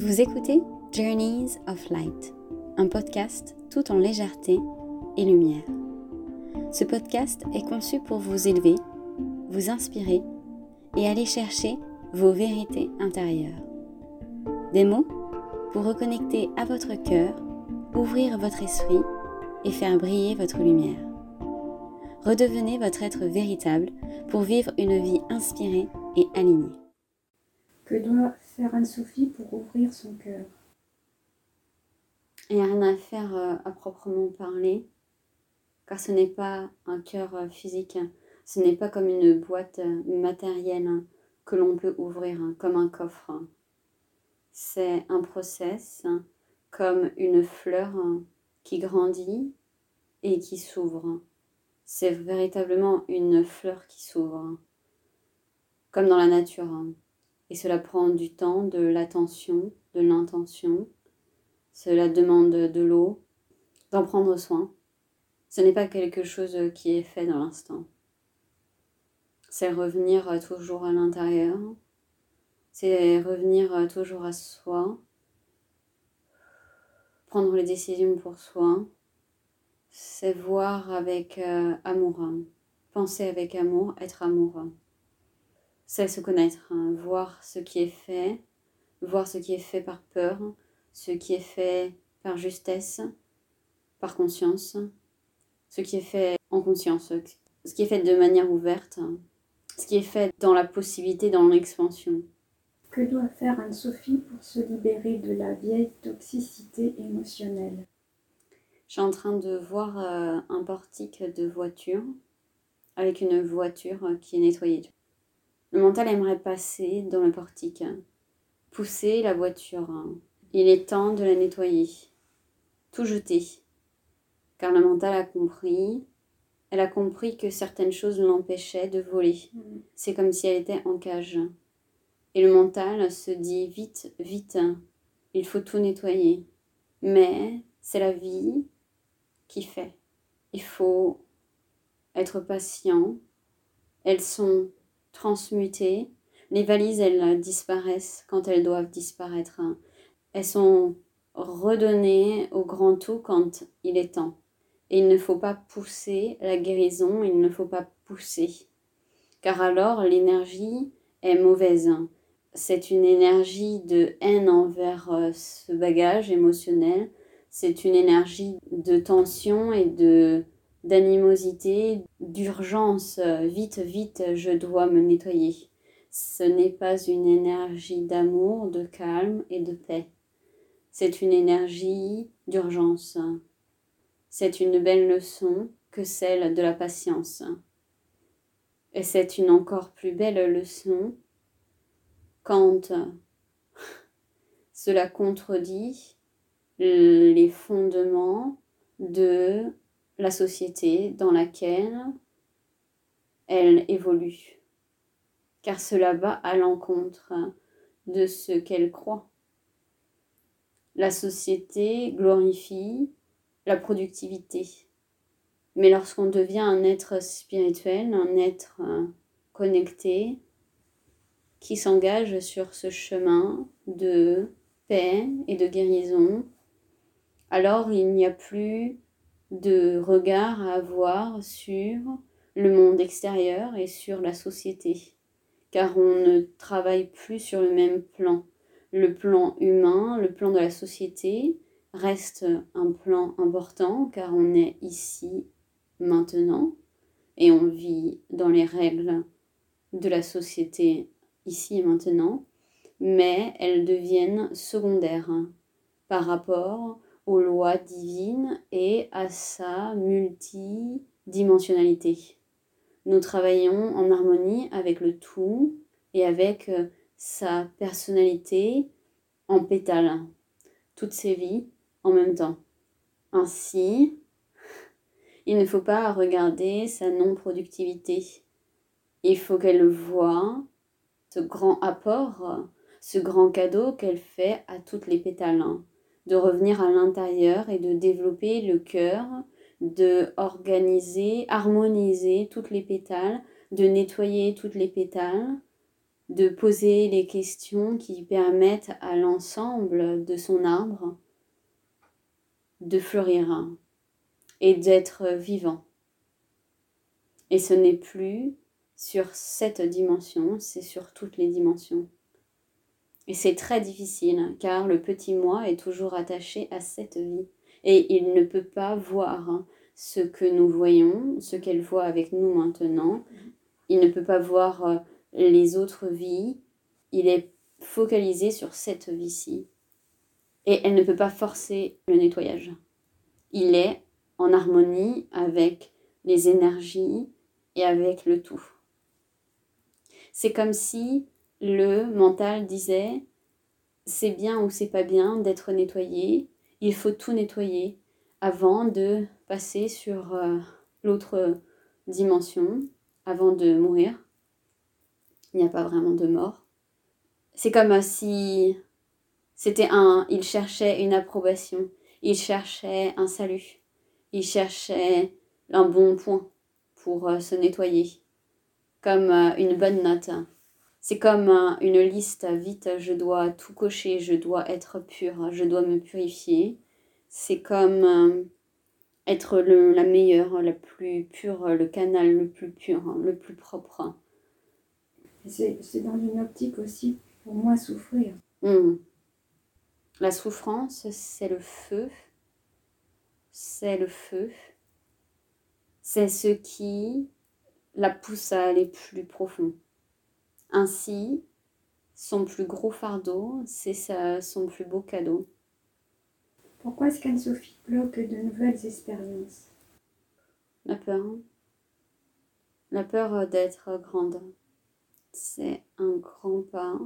Vous écoutez Journeys of Light, un podcast tout en légèreté et lumière. Ce podcast est conçu pour vous élever, vous inspirer et aller chercher vos vérités intérieures. Des mots pour reconnecter à votre cœur, ouvrir votre esprit et faire briller votre lumière. Redevenez votre être véritable pour vivre une vie inspirée et alignée. Que doit faire Anne-Sophie pour ouvrir son cœur Il n'y a rien à faire euh, à proprement parler, car ce n'est pas un cœur euh, physique, ce n'est pas comme une boîte euh, matérielle hein, que l'on peut ouvrir, hein, comme un coffre. C'est un process, hein, comme une fleur qui grandit et qui s'ouvre. C'est véritablement une fleur qui s'ouvre, comme dans la nature. Et cela prend du temps, de l'attention, de l'intention. Cela demande de l'eau, d'en prendre soin. Ce n'est pas quelque chose qui est fait dans l'instant. C'est revenir toujours à l'intérieur. C'est revenir toujours à soi. Prendre les décisions pour soi. C'est voir avec euh, amour. Penser avec amour, être amoureux c'est se connaître, hein. voir ce qui est fait, voir ce qui est fait par peur, ce qui est fait par justesse, par conscience, ce qui est fait en conscience, ce qui est fait de manière ouverte, ce qui est fait dans la possibilité, dans l'expansion. Que doit faire Anne-Sophie pour se libérer de la vieille toxicité émotionnelle? Je suis en train de voir euh, un portique de voiture avec une voiture qui est nettoyée. Le mental aimerait passer dans le portique, pousser la voiture. Il est temps de la nettoyer, tout jeter. Car le mental a compris, elle a compris que certaines choses l'empêchaient de voler. Mm. C'est comme si elle était en cage. Et le mental se dit vite, vite, il faut tout nettoyer. Mais c'est la vie qui fait. Il faut être patient. Elles sont transmutées. Les valises, elles disparaissent quand elles doivent disparaître. Elles sont redonnées au grand tout quand il est temps. Et il ne faut pas pousser la guérison, il ne faut pas pousser. Car alors l'énergie est mauvaise. C'est une énergie de haine envers euh, ce bagage émotionnel. C'est une énergie de tension et de d'animosité, d'urgence, vite, vite, je dois me nettoyer. Ce n'est pas une énergie d'amour, de calme et de paix. C'est une énergie d'urgence. C'est une belle leçon que celle de la patience. Et c'est une encore plus belle leçon quand cela contredit les fondements de la société dans laquelle elle évolue, car cela va à l'encontre de ce qu'elle croit. La société glorifie la productivité, mais lorsqu'on devient un être spirituel, un être connecté, qui s'engage sur ce chemin de paix et de guérison, alors il n'y a plus de regard à avoir sur le monde extérieur et sur la société, car on ne travaille plus sur le même plan. Le plan humain, le plan de la société reste un plan important car on est ici maintenant et on vit dans les règles de la société ici et maintenant, mais elles deviennent secondaires par rapport aux lois divines et à sa multidimensionnalité. Nous travaillons en harmonie avec le tout et avec euh, sa personnalité en pétale, toutes ses vies en même temps. Ainsi, il ne faut pas regarder sa non-productivité. Il faut qu'elle voie ce grand apport, ce grand cadeau qu'elle fait à toutes les pétales de revenir à l'intérieur et de développer le cœur, de organiser, harmoniser toutes les pétales, de nettoyer toutes les pétales de poser les questions qui permettent à l'ensemble de son arbre de fleurir et d'être vivant. Et ce n'est plus sur cette dimension, c'est sur toutes les dimensions. Et c'est très difficile car le petit moi est toujours attaché à cette vie et il ne peut pas voir ce que nous voyons, ce qu'elle voit avec nous maintenant. Il ne peut pas voir euh, les autres vies. Il est focalisé sur cette vie-ci. Et elle ne peut pas forcer le nettoyage. Il est en harmonie avec les énergies et avec le tout. C'est comme si le mental disait c'est bien ou c'est pas bien d'être nettoyé, il faut tout nettoyer avant de passer sur euh, l'autre dimension, avant de mourir. Il n'y a pas vraiment de mort. C'est comme si c'était un. Il cherchait une approbation, il cherchait un salut, il cherchait un bon point pour euh, se nettoyer, comme euh, une bonne note. C'est comme une liste, vite, je dois tout cocher, je dois être pur, je dois me purifier. C'est comme euh, être le, la meilleure, la plus pure, le canal le plus pur, le plus propre. C'est dans une optique aussi pour moi souffrir. Hmm. La souffrance, c'est le feu. C'est le feu. C'est ce qui la pousse à aller plus profond. Ainsi, son plus gros fardeau, c'est son plus beau cadeau. Pourquoi est-ce qu'Anne-Sophie bloque de nouvelles expériences? La peur. La peur d'être grande. C'est un grand pas.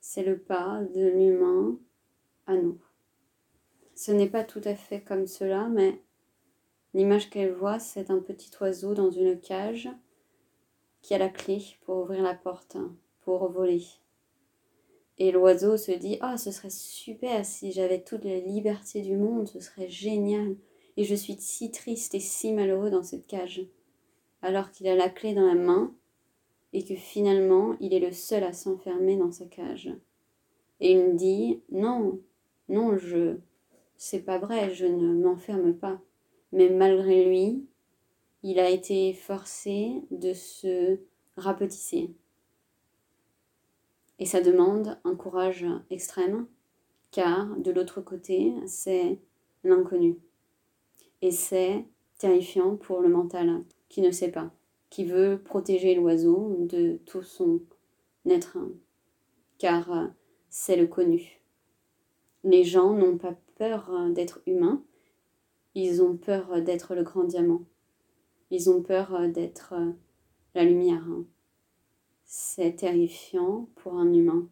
C'est le pas de l'humain à nous. Ce n'est pas tout à fait comme cela, mais l'image qu'elle voit, c'est un petit oiseau dans une cage qui a la clé pour ouvrir la porte, pour voler. Et l'oiseau se dit Ah, ce serait super si j'avais toute la liberté du monde, ce serait génial. Et je suis si triste et si malheureux dans cette cage. Alors qu'il a la clé dans la main et que finalement il est le seul à s'enfermer dans sa cage. Et il me dit Non, non, je. C'est pas vrai, je ne m'enferme pas. Mais malgré lui, il a été forcé de se rapetisser. Et ça demande un courage extrême, car de l'autre côté, c'est l'inconnu. Et c'est terrifiant pour le mental qui ne sait pas, qui veut protéger l'oiseau de tout son être, car c'est le connu. Les gens n'ont pas peur d'être humains, ils ont peur d'être le grand diamant. Ils ont peur euh, d'être euh, la lumière. Hein. C'est terrifiant pour un humain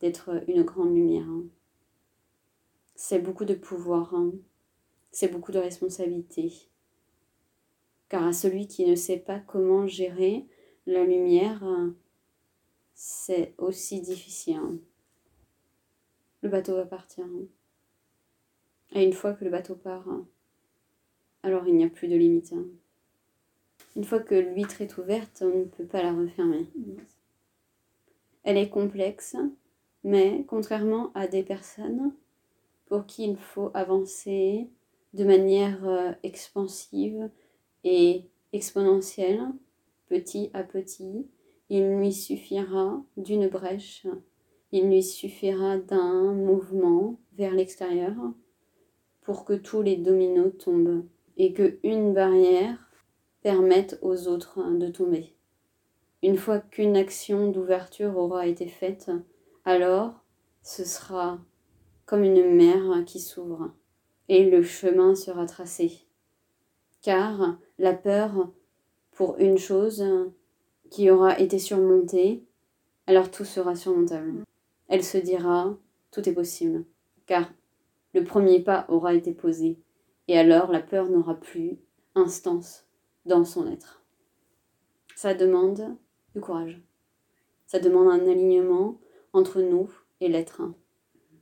d'être euh, une grande lumière. Hein. C'est beaucoup de pouvoir. Hein. C'est beaucoup de responsabilité. Car à celui qui ne sait pas comment gérer la lumière, c'est aussi difficile. Le bateau va partir. Et une fois que le bateau part, alors il n'y a plus de limite. Une fois que l'huître est ouverte, on ne peut pas la refermer. Elle est complexe, mais contrairement à des personnes pour qui il faut avancer de manière euh, expansive et exponentielle, petit à petit, il lui suffira d'une brèche, il lui suffira d'un mouvement vers l'extérieur pour que tous les dominos tombent et que une barrière permettent aux autres de tomber. Une fois qu'une action d'ouverture aura été faite, alors ce sera comme une mer qui s'ouvre et le chemin sera tracé. Car la peur pour une chose qui aura été surmontée, alors tout sera surmontable. Elle se dira, tout est possible, car le premier pas aura été posé, et alors la peur n'aura plus instance dans son être. Ça demande du courage. Ça demande un alignement entre nous et l'être.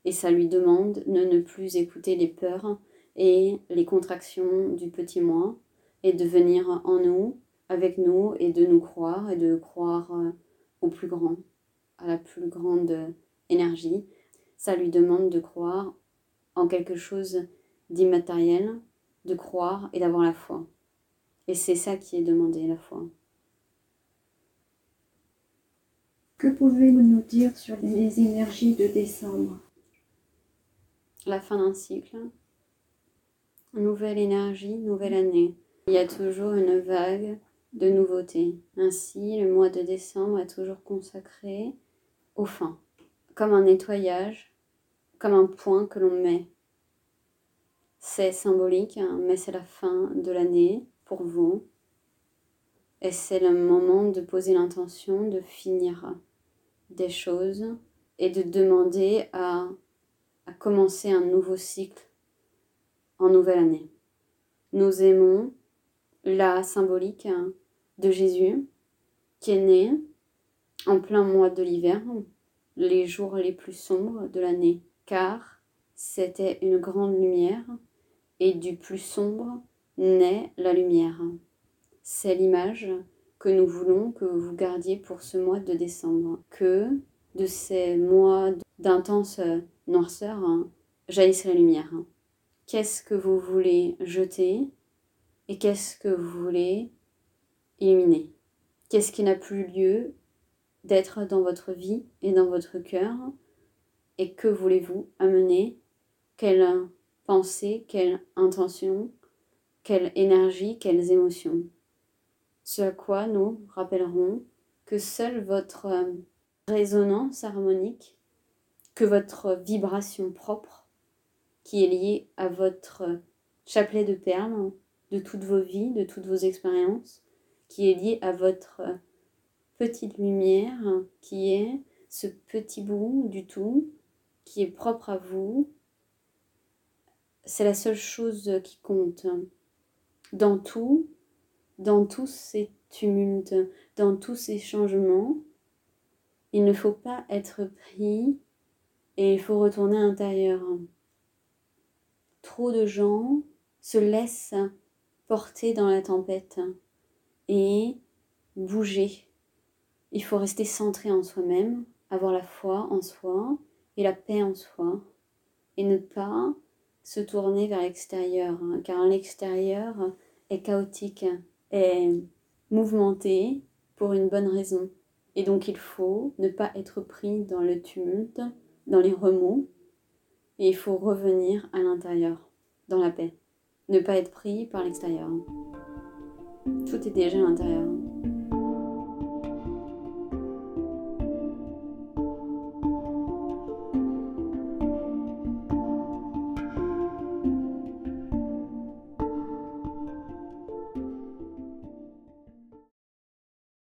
Et ça lui demande de ne plus écouter les peurs et les contractions du petit moi et de venir en nous, avec nous et de nous croire et de croire euh, au plus grand. à la plus grande énergie. Ça lui demande de croire en quelque chose d'immatériel, de croire et d'avoir la foi. Et c'est ça qui est demandé, la foi. Que pouvez-vous nous dire sur les énergies de décembre? La fin d'un cycle, nouvelle énergie, nouvelle année. Il y a toujours une vague de nouveautés. Ainsi, le mois de décembre est toujours consacré aux fins, comme un nettoyage, comme un point que l'on met. C'est symbolique, hein, mais c'est la fin de l'année vous. Et c'est le moment de poser l'intention de finir des choses et de demander à, à commencer un nouveau cycle en nouvelle année. Nous aimons la symbolique de Jésus qui est né en plein mois de l'hiver, les jours les plus sombres de l'année, car c'était une grande lumière et du plus sombre naît la lumière. C'est l'image que nous voulons que vous gardiez pour ce mois de décembre, que de ces mois d'intense noirceur jaillisse la lumière. Qu'est-ce que vous voulez jeter et qu'est-ce que vous voulez illuminer? Qu'est-ce qui n'a plus lieu d'être dans votre vie et dans votre cœur? Et que voulez-vous amener? Quelle pensée, quelle intention, quelle énergie, quelles émotions Ce à quoi nous rappellerons que seule votre résonance harmonique, que votre vibration propre, qui est liée à votre chapelet de perles, de toutes vos vies, de toutes vos expériences, qui est lié à votre petite lumière, qui est ce petit bout du tout, qui est propre à vous. C'est la seule chose qui compte. Dans tout, dans tous ces tumultes, dans tous ces changements, il ne faut pas être pris et il faut retourner à l'intérieur. Trop de gens se laissent porter dans la tempête et bouger. Il faut rester centré en soi-même, avoir la foi en soi et la paix en soi et ne pas se tourner vers l'extérieur, hein, car l'extérieur est chaotique, est mouvementé pour une bonne raison. Et donc il faut ne pas être pris dans le tumulte, dans les remous, et il faut revenir à l'intérieur, dans la paix ne pas être pris par l'extérieur. Tout est déjà à l'intérieur.